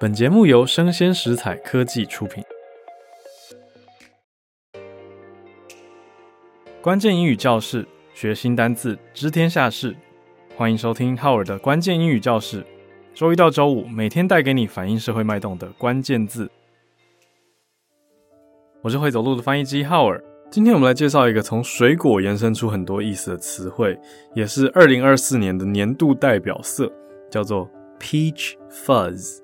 本节目由生鲜食材科技出品。关键英语教室，学新单字，知天下事。欢迎收听浩尔的关键英语教室。周一到周五，每天带给你反映社会脉动的关键字。我是会走路的翻译机浩尔。今天我们来介绍一个从水果延伸出很多意思的词汇，也是二零二四年的年度代表色，叫做 peach fuzz。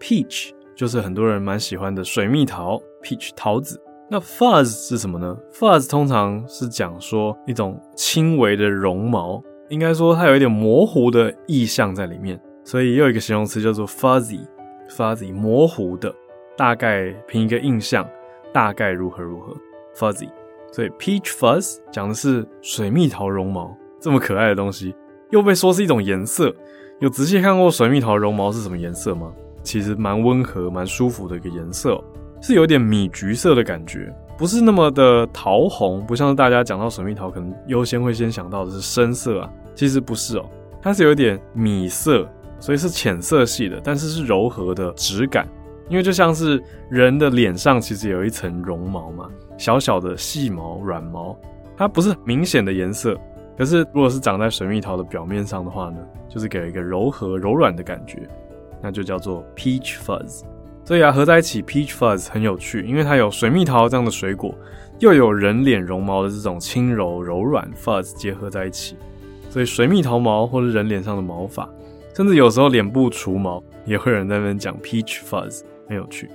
Peach 就是很多人蛮喜欢的水蜜桃，peach 桃子。那 fuzz 是什么呢？fuzz 通常是讲说一种轻微的绒毛，应该说它有一点模糊的意象在里面，所以又有一个形容词叫做 fuzzy，fuzzy 模糊的，大概凭一个印象，大概如何如何。Fuzzy，所以 peach fuzz 讲的是水蜜桃绒毛，这么可爱的东西，又被说是一种颜色。有仔细看过水蜜桃绒毛是什么颜色吗？其实蛮温和、蛮舒服的一个颜色，是有点米橘色的感觉，不是那么的桃红，不像大家讲到水蜜桃可能优先会先想到的是深色啊，其实不是哦，它是有点米色，所以是浅色系的，但是是柔和的质感。因为就像是人的脸上其实有一层绒毛嘛，小小的细毛、软毛，它不是明显的颜色。可是如果是长在水蜜桃的表面上的话呢，就是给了一个柔和、柔软的感觉，那就叫做 peach fuzz。所以啊，合在一起 peach fuzz 很有趣，因为它有水蜜桃这样的水果，又有人脸绒毛的这种轻柔、柔软 fuzz 结合在一起，所以水蜜桃毛或者人脸上的毛发，甚至有时候脸部除毛，也会有人在那边讲 peach fuzz。很有趣，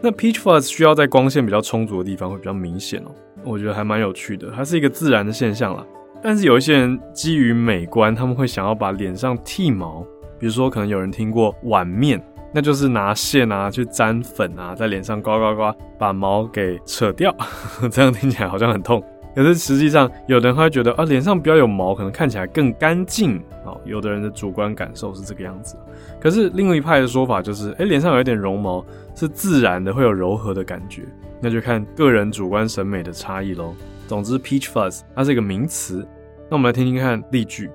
那 peach fuzz 需要在光线比较充足的地方会比较明显哦，我觉得还蛮有趣的，它是一个自然的现象啦。但是有一些人基于美观，他们会想要把脸上剃毛，比如说可能有人听过碗面，那就是拿线啊去沾粉啊，在脸上刮刮刮，把毛给扯掉，这样听起来好像很痛。可是实际上，有的人会觉得啊，脸上比较有毛，可能看起来更干净啊。有的人的主观感受是这个样子。可是另一派的说法就是，哎，脸上有一点绒毛是自然的，会有柔和的感觉。那就看个人主观审美的差异喽。总之，peach fuzz 它是一个名词。那我们来听听看例句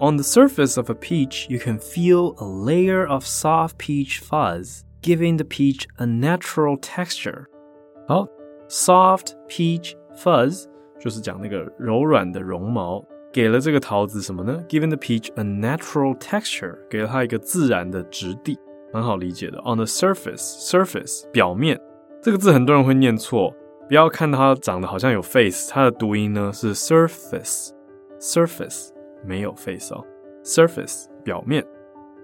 ：On the surface of a peach, you can feel a layer of soft peach fuzz, giving the peach a natural texture。好，soft peach fuzz。就是讲那个柔软的绒毛，给了这个桃子什么呢？Giving the peach a natural texture，给了它一个自然的质地，很好理解的。On the surface，surface 表面这个字很多人会念错，不要看它长得好像有 face，它的读音呢是 surface，surface 没有 face 哦，surface 表面。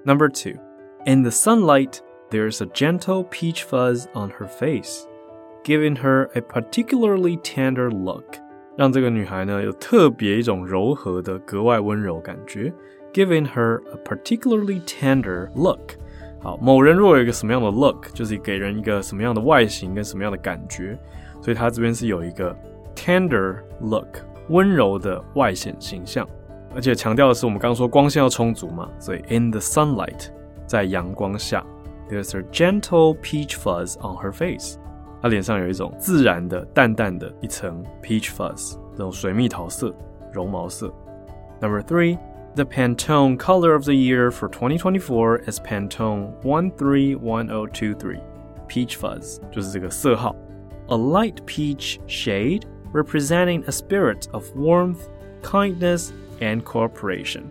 Number two，in the sunlight there's a gentle peach fuzz on her face，giving her a particularly tender look。让这个女孩呢有特别一种柔和的、格外温柔感觉，giving her a particularly tender look。好，某人若有一个什么样的 look，就是给人一个什么样的外形跟什么样的感觉，所以他这边是有一个 tender look，温柔的外显形象， 而且强调的是我们刚刚说光线要充足嘛，所以 in the sunlight，在阳光下，there's a gentle peach fuzz on her face。他脸上有一种自然的淡淡的一层 peach fuzz，这种水蜜桃色、绒毛色。Number three, the Pantone color of the year for 2024 is Pantone 131023 peach fuzz，就是这个色号，a light peach shade representing a spirit of warmth, kindness and cooperation。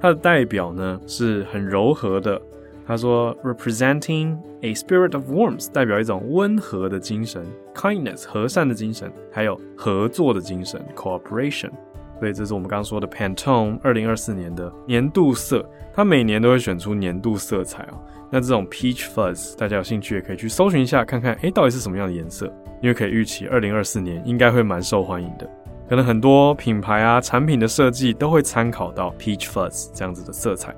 它的代表呢是很柔和的。他说，representing a spirit of warmth，代表一种温和的精神，kindness 和善的精神，还有合作的精神，cooperation。所以这是我们刚说的 Pantone 二零二四年的年度色，它每年都会选出年度色彩哦。那这种 peach fuzz，大家有兴趣也可以去搜寻一下，看看诶到底是什么样的颜色，因为可以预期二零二四年应该会蛮受欢迎的。可能很多品牌啊产品的设计都会参考到 peach fuzz 这样子的色彩。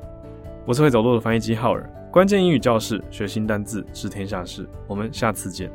我是会走路的翻译机浩尔。关键英语教室，学新单字，知天下事。我们下次见。